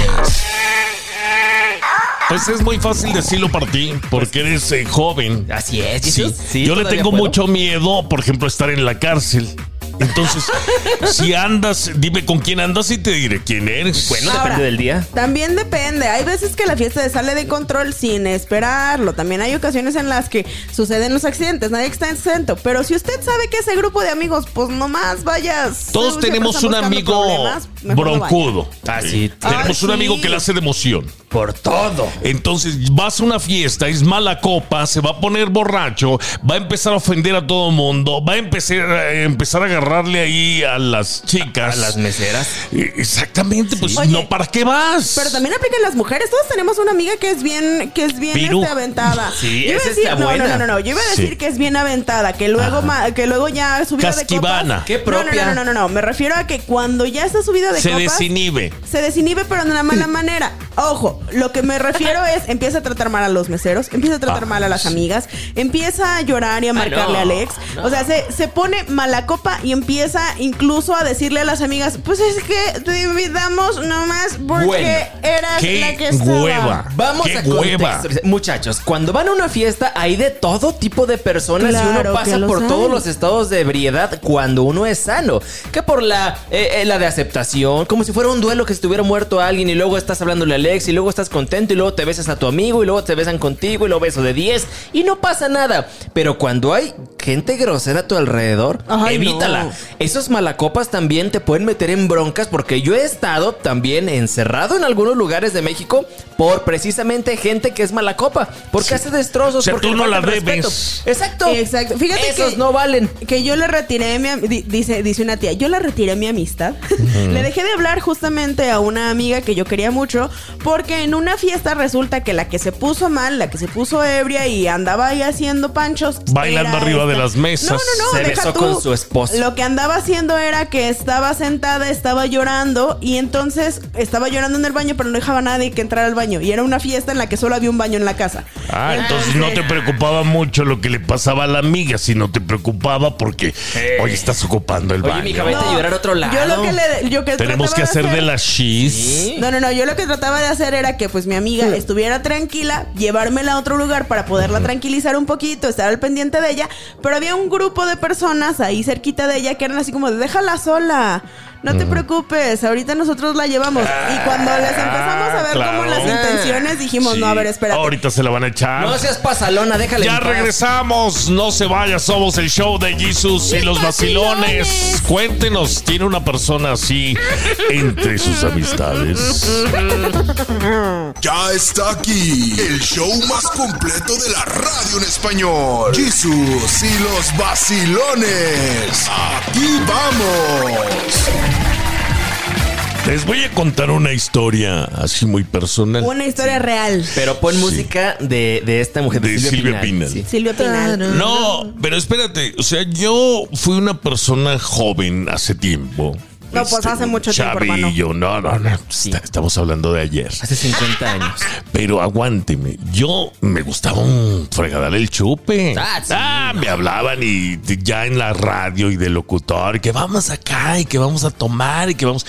Pues es muy fácil decirlo para ti, porque eres eh, joven. Así es, Sí. Sí, yo le tengo puedo. mucho miedo, por ejemplo, estar en la cárcel. Entonces, si andas, dime con quién andas y te diré quién eres. Bueno, Ahora, depende del día. También depende. Hay veces que la fiesta sale de control sin esperarlo. También hay ocasiones en las que suceden los accidentes. Nadie está exento. Pero si usted sabe que ese grupo de amigos, pues nomás vayas. todos tenemos un amigo no broncudo. Ah, sí. Tenemos Ay, un amigo sí. que le hace de emoción. Por todo. Entonces vas a una fiesta, es mala copa, se va a poner borracho, va a empezar a ofender a todo mundo, va a empezar, a empezar a agarrarle ahí a las chicas. A las meseras. Eh, Exactamente, pues Oye, no, ¿para qué vas? Pero también aplican las mujeres. Todos tenemos una amiga que es bien, que es bien este, aventada. Sí, Yo iba a esa decir, está no, buena. no, no, no, Yo iba a decir Sí. que es bien aventada, que luego, ma- que luego ya subida de Casquivana. copas. Qué No, propia. No, no, no, no, no. Me refiero a que cuando ya está subida de se copas. desinhibe. Se desinhibe, pero de una mala manera. Ojo, lo que me refiero es, empieza a tratar mal a los meseros, empieza a tratar Ah, mal a las amigas, empieza a llorar y a marcarle no, al ex. O sea, se, se pone mala copa y empieza incluso a decirle a las amigas, pues es que te invitamos nomás porque Bueno, eras ¡Qué la que estaba. hueva! Vamos ¡Qué a hueva! Muchachos, cuando van a una fiesta hay de todo tipo de personas y uno pasa por hay. todos los estados de ebriedad cuando uno es sano. Que por la, eh, eh, la de aceptación, como si fuera un duelo que estuviera muerto alguien y luego estás hablándole al ex y luego estás contento y luego te besas a tu amigo y luego te besan contigo y luego beso de 10 y no pasa nada. Pero cuando hay gente grosera a tu alrededor, Ay, evítala. no. Esos malacopas también te pueden meter en broncas porque yo he estado también encerrado en algunos lugares de México por precisamente gente que es malacopa, porque hace destrozos, O sea, porque tú no la debes. Exacto. Exacto. Fíjate Esos que- no valen. Que yo le retiré mi dice, dice una tía, yo le retiré mi amistad. le dejé de hablar justamente a una amiga que yo quería mucho, porque en una fiesta resulta que la que se puso mal, la que se puso ebria y andaba ahí haciendo panchos. Bailando arriba de las mesas. No, no, no, Se deja besó tú. con su esposo. Lo que andaba haciendo era que estaba sentada, estaba llorando y entonces estaba llorando en el baño, pero no dejaba a nadie que entrara al baño. Y era una fiesta en la que solo había un baño en la casa. Ah, entonces no te preocupaba mucho lo que le pasaba a la amiga, sino te preocupaba porque hoy estás ocupando el Oye, baño. mija, vete a llorar a otro lado. Yo lo que le, yo que Tenemos que de hacer de hacer- las cheese. Sí. No, no, no, yo lo que trataba de hacer era que pues mi amiga estuviera tranquila, llevármela a otro lugar para poderla tranquilizar un poquito, estar al pendiente de ella, pero había un grupo de personas ahí cerquita de ella que eran así como de déjala sola. No te preocupes, ahorita nosotros la llevamos. Y cuando les empezamos a ver claro. como las intenciones, dijimos, Sí. no, a ver, espérate. Ahorita se la van a echar. No seas pasalona, déjale Ya regresamos, no se vaya, somos el show de Jesus y los vacilones. Cuéntenos, ¿tiene una persona así entre sus amistades? Ya está aquí el show más completo de la radio en español. Jesús y los vacilones. Aquí vamos. Les voy a contar una historia así muy personal. Una historia real. Pero pon música de, de esta mujer, de, De Silvia, Silvia Pinal. Pinal. Sí. Silvia Pinal. No, pero espérate, o sea, yo fui una persona joven hace tiempo. No, pues hace mucho tiempo, Chavillo, no, no, no. Estamos hablando de ayer. Hace 50 años. Pero aguánteme, yo me gustaba un fregadal el chupe. Ah, sí. Ah, me hablaban y ya en la radio y de locutor, que vamos acá y que vamos a tomar y que vamos.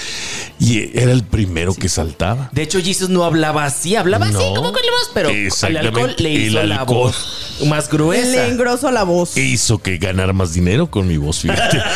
Y era el primero que saltaba. De hecho, Jesus no hablaba así, hablaba así como con la voz, pero el alcohol le hizo El la voz más gruesa. Le engrosó la voz. hizo que ganara más dinero con mi voz, fíjate.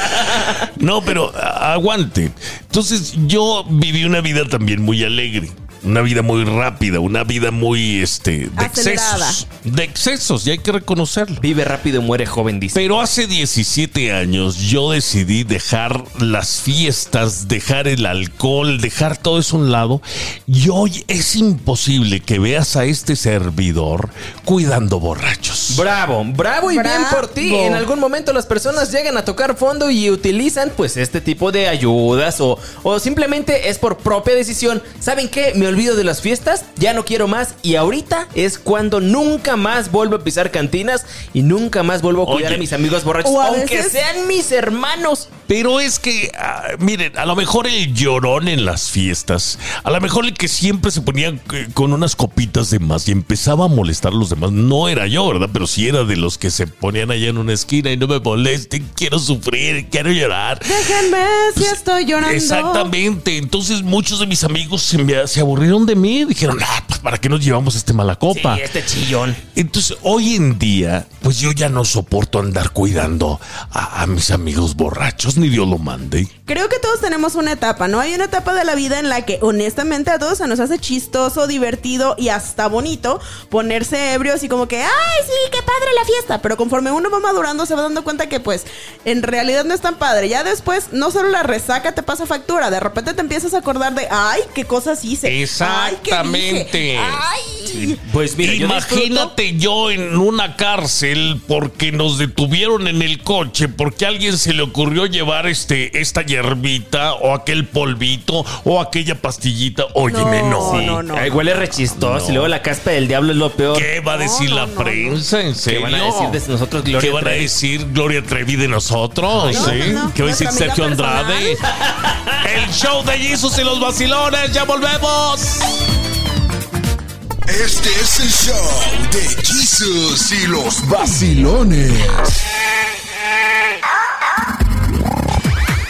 No, pero aguante. Entonces yo viví una vida también muy alegre. Una vida muy rápida, una vida muy este de Acelerada. excesos. De excesos, y hay que reconocerlo. Vive rápido, muere joven, dice. Pero hace 17 años yo decidí dejar las fiestas, dejar el alcohol, dejar todo eso a un lado. Y hoy es imposible que veas a este servidor cuidando borrachos. Bravo, bravo y bien por ti. En algún momento las personas llegan a tocar fondo y utilizan pues este tipo de ayudas o, o simplemente es por propia decisión. ¿Saben qué? Me olvido de las fiestas, ya no quiero más y ahorita es cuando nunca más vuelvo a pisar cantinas y nunca más vuelvo a cuidar Oye. a mis amigos borrachos, O aunque veces- sean mis hermanos. Pero es que, ah, miren, a lo mejor el llorón en las fiestas, a lo mejor el que siempre se ponía eh, con unas copitas de más y empezaba a molestar a los demás, no era yo, ¿verdad? Pero sí era de los que se ponían allá en una esquina y no me molesten, quiero sufrir, quiero llorar. Déjenme si estoy llorando. Exactamente. Entonces muchos de mis amigos se, me- se aburrieron de mí. Dijeron, ah, pues para qué nos llevamos este mala copa. Sí, este chillón. Entonces, hoy en día, pues yo ya no soporto andar cuidando a, a mis amigos borrachos. ni Dios lo mande. Creo que todos tenemos una etapa, ¿no? Hay una etapa de la vida en la que honestamente a todos se nos hace chistoso, divertido y hasta bonito ponerse ebrios y como que, ay, sí, qué padre la fiesta. Pero conforme uno va madurando se va dando cuenta que pues en realidad no es tan padre. Ya después no solo la resaca te pasa factura, de repente te empiezas a acordar de, ay, qué cosas hice. Ay, qué Exactamente. dije. Ay. Pues mira, Imagínate yo en una cárcel porque nos detuvieron en el coche porque a alguien se le ocurrió llevar este esta hierbita o aquel polvito o aquella pastillita. Óyeme, no. No, no, no. Ay, huele rechistoso y luego la caspa del diablo es lo peor. ¿Qué va a decir No, la no, no, prensa? ¿En ¿Qué serio? van a decir de nosotros, Gloria? ¿Qué van a decir Gloria Trevi de nosotros? no, ¿Sí? no, no. ¿Qué va a decir Sergio Andrade? El show de Jesus y los vacilones. ¡Ya volvemos! Este es el show de Jesus y los vacilones.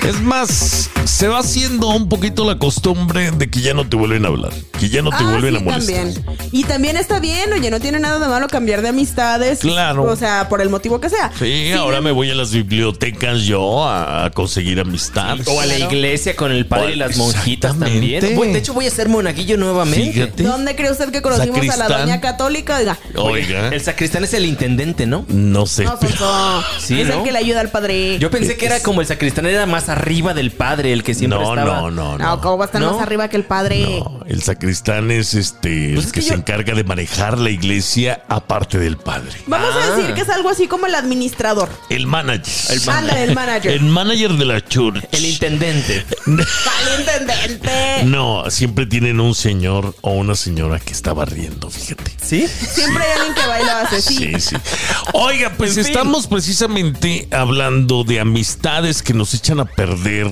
Es más, se va haciendo un poquito la costumbre de que ya no te vuelven a hablar, que ya no te Ah, vuelven sí, a molestar. también. Y también está bien, oye, no tiene nada de malo cambiar de amistades. Claro. O sea, por el motivo que sea. Sí, ahora em- me voy a las bibliotecas yo a, conseguir amistades. O a la iglesia con el padre y las monjitas también. De hecho, voy a ser monaguillo nuevamente. Fíjate. ¿Dónde cree usted que conocimos a la doña católica? Oiga. Oiga, El sacristán es el intendente, ¿no? no sé. No, Sonso. Sí, es ¿no? el que le ayuda al padre. Yo pensé que era como el sacristán era más arriba del padre, el que siempre no, estaba. no, no, no, no. ¿cómo va a estar ¿No? más arriba que el padre? No, el sacristán es este Pues el es que, que se encarga de manejar la iglesia aparte del padre. Vamos Ah. a decir que es algo así como el administrador. El manager. El Ándale, el manager. El manager de la church. El intendente. Al intendente. No, siempre tienen un señor o una señora que está barriendo, fíjate. ¿Sí? Siempre hay alguien que baila hace sí. Sí, sí. Oiga, pues En fin. estamos precisamente hablando de amistades que nos echan a perder,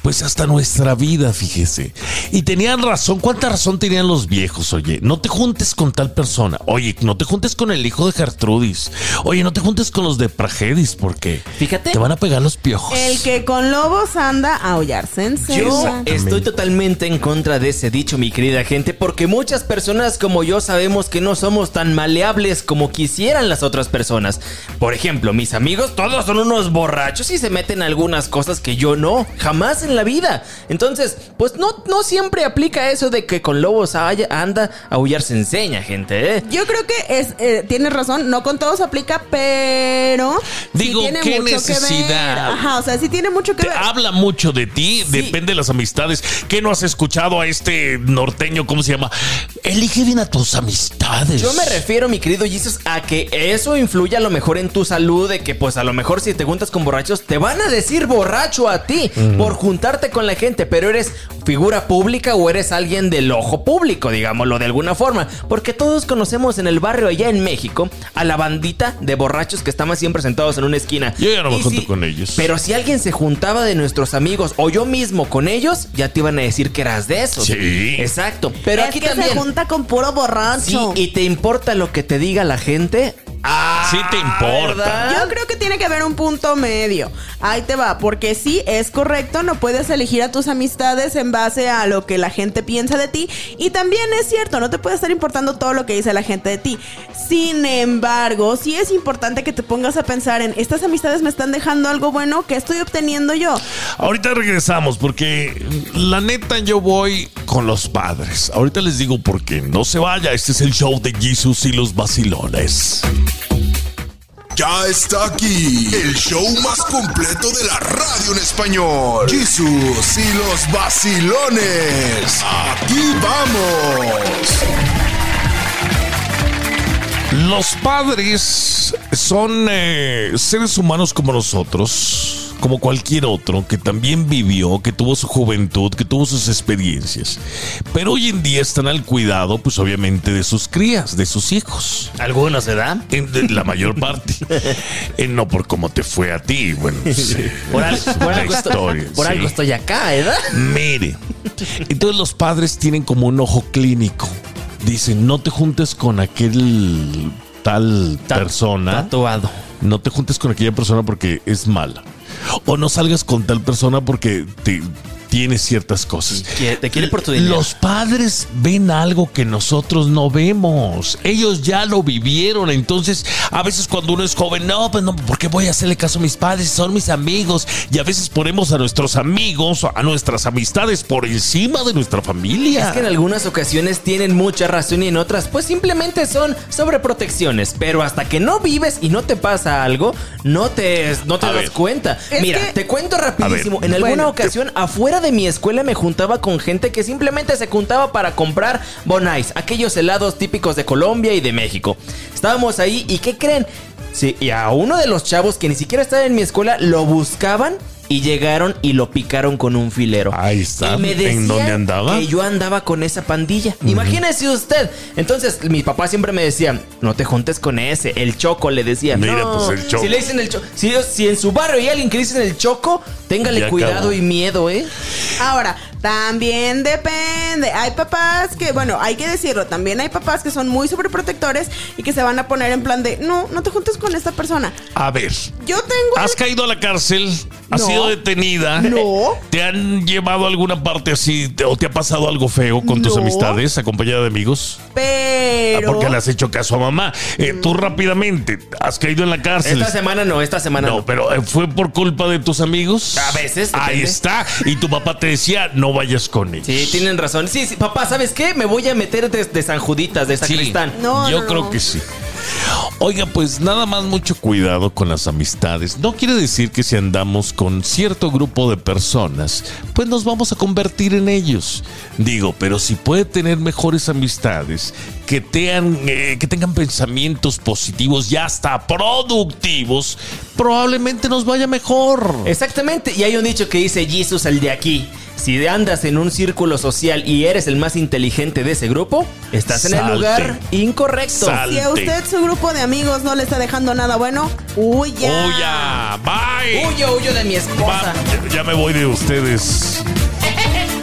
pues hasta nuestra vida, fíjese. Y tenían razón, ¿cuánta razón tenían los viejos? Oye, no te juntes con tal persona. Oye, no te juntes con el hijo de Gertrudis. Oye, no te juntes con los de Pragedis, porque Fíjate. te van a pegar los piojos. El que con lobos anda a aullarse en Yo serio. estoy totalmente en contra de ese dicho, mi querida gente, porque muchas personas como yo sabemos que no somos tan maleables como quisieran las otras personas. Por ejemplo, mis amigos todos son unos borrachos y se meten algunas cosas que yo no, jamás en la vida. Entonces, pues no, no siempre aplica eso de que con lobos haya- anda, aullar se enseña, gente, ¿eh? Yo creo que es, eh, tienes razón, no con todos aplica, pero Digo, sí tiene ¿qué mucho que ver. necesidad? Ajá, o sea, sí tiene mucho que Te ver. habla mucho de ti, depende de las amistades. ¿Qué no has escuchado a este norteño? ¿Cómo se llama? Elige bien a tus amistades. Yo me refiero, mi querido Jesus, a que eso influye a lo mejor en tu salud, de que pues a lo mejor si te juntas con borrachos, te van a decir borracho a ti por juntarte con la gente, pero eres figura pública o eres alguien del ojo público, digámoslo de alguna forma, porque todos conocemos en el barrio allá en México a la bandita de borrachos que estaban siempre sentados en una esquina. Yo ya no me Y junto con ellos. Pero si alguien se juntaba de nuestros amigos o yo mismo con ellos, ya te iban a decir que eras de esos. Sí. Exacto. Pero es aquí que también. Con puro Sí, borracho. y te importa lo que te diga la gente. Ah, Sí te importa. ¿verdad? Yo creo que tiene que haber un punto medio. Ahí te va, porque sí, es correcto, no puedes elegir a tus amistades en base a lo que la gente piensa de ti. Y también es cierto, no te puede estar importando todo lo que dice la gente de ti. Sin embargo, sí es importante que te pongas a pensar en, ¿estas amistades me están dejando algo bueno? ¿Qué estoy obteniendo yo? Ahorita regresamos porque la neta yo voy con los padres. Ahorita les digo por qué. No se vaya, este es el show de Jesus y los vacilones. Ya está aquí el show más completo de la radio en español. Jesús y los vacilones. Aquí vamos. Los padres son eh, seres humanos como nosotros, como cualquier otro, que también vivió, que tuvo su juventud, que tuvo sus experiencias. Pero hoy en día están al cuidado, pues obviamente, de sus crías, de sus hijos. ¿Alguno se da? En de la mayor parte. Eh, no por cómo te fue a ti. Bueno, sí, Por, al- algo, estoy, historia, por sí. algo estoy acá, ¿verdad? Mire. Entonces los padres tienen como un ojo clínico. Dicen, no te juntes con aquel tal Ta- persona. Tatuado. No te juntes con aquella persona porque es mala. O no salgas con tal persona porque te tiene ciertas cosas. Quiere- Te quiere por tu dinero. Los padres ven algo que nosotros no vemos. Ellos ya lo vivieron. Entonces, a veces cuando uno es joven, no, pues no, ¿por qué voy a hacerle caso a mis padres? Son mis amigos. Y a veces ponemos a nuestros amigos, a nuestras amistades por encima de nuestra familia. Es que en algunas ocasiones tienen mucha razón y en otras pues simplemente son sobreprotecciones. Pero hasta que no vives y no te pasa algo, no te, no te A das ver. cuenta. Es Mira, que- te cuento rapidísimo. En alguna Bueno. ocasión, afuera de mi escuela me juntaba con gente que simplemente se juntaba para comprar bonais, aquellos helados típicos de Colombia y de México. Estábamos ahí y ¿qué creen? Sí, y a uno de los chavos que ni siquiera estaba en mi escuela lo buscaban y llegaron y lo picaron con un filero. Ahí está. Y me ¿En decían dónde andaba? Que yo andaba con esa pandilla. Imagínese usted. Entonces, mi papá siempre me decía, no te juntes con ese, el choco, le decía. Mira, no, pues, el Choco. Si le dicen el choco, si, si en su barrio hay alguien que dicen el choco, téngale Ya cuidado y miedo, ¿eh? Ahora, también depende. Hay papás que, bueno, hay que decirlo, también hay papás que son muy sobreprotectores y que se van a poner en plan de, no, no te juntes con esta persona. A ver. Yo tengo... ¿Has caído a la cárcel? ¿Has No. sido detenida? No. ¿Te han llevado a alguna parte así te- o te ha pasado algo feo con tus amistades acompañada de amigos? Ah, Pero... Porque le has hecho caso a mamá. Eh, tú rápidamente, ¿has caído en la cárcel? Esta semana no, esta semana no. No, pero eh, ¿fue por culpa de tus amigos? A veces, Ahí está. Y tu papá te decía, no vayas con ellos. Sí, tienen razón. Sí, sí, papá, ¿sabes qué? Me voy a meter de, de San Juditas, de Sí, Sacristán. No, yo no, creo no. que sí. Oiga, pues nada más mucho cuidado con las amistades. No quiere decir que si andamos con cierto grupo de personas, pues nos vamos a convertir en ellos. Digo, pero si puede tener mejores amistades, que, tengan, eh, que tengan pensamientos positivos y hasta productivos, probablemente nos vaya mejor. Exactamente, y hay un dicho que dice Jesus el de aquí. Si andas en un círculo social y eres el más inteligente de ese grupo, estás en el lugar incorrecto. Si a usted su grupo de amigos no le está dejando nada bueno, huya. ¡Huya! ¡Bye! Huyo, huyo de mi esposa. Va, ya- ya me voy de ustedes.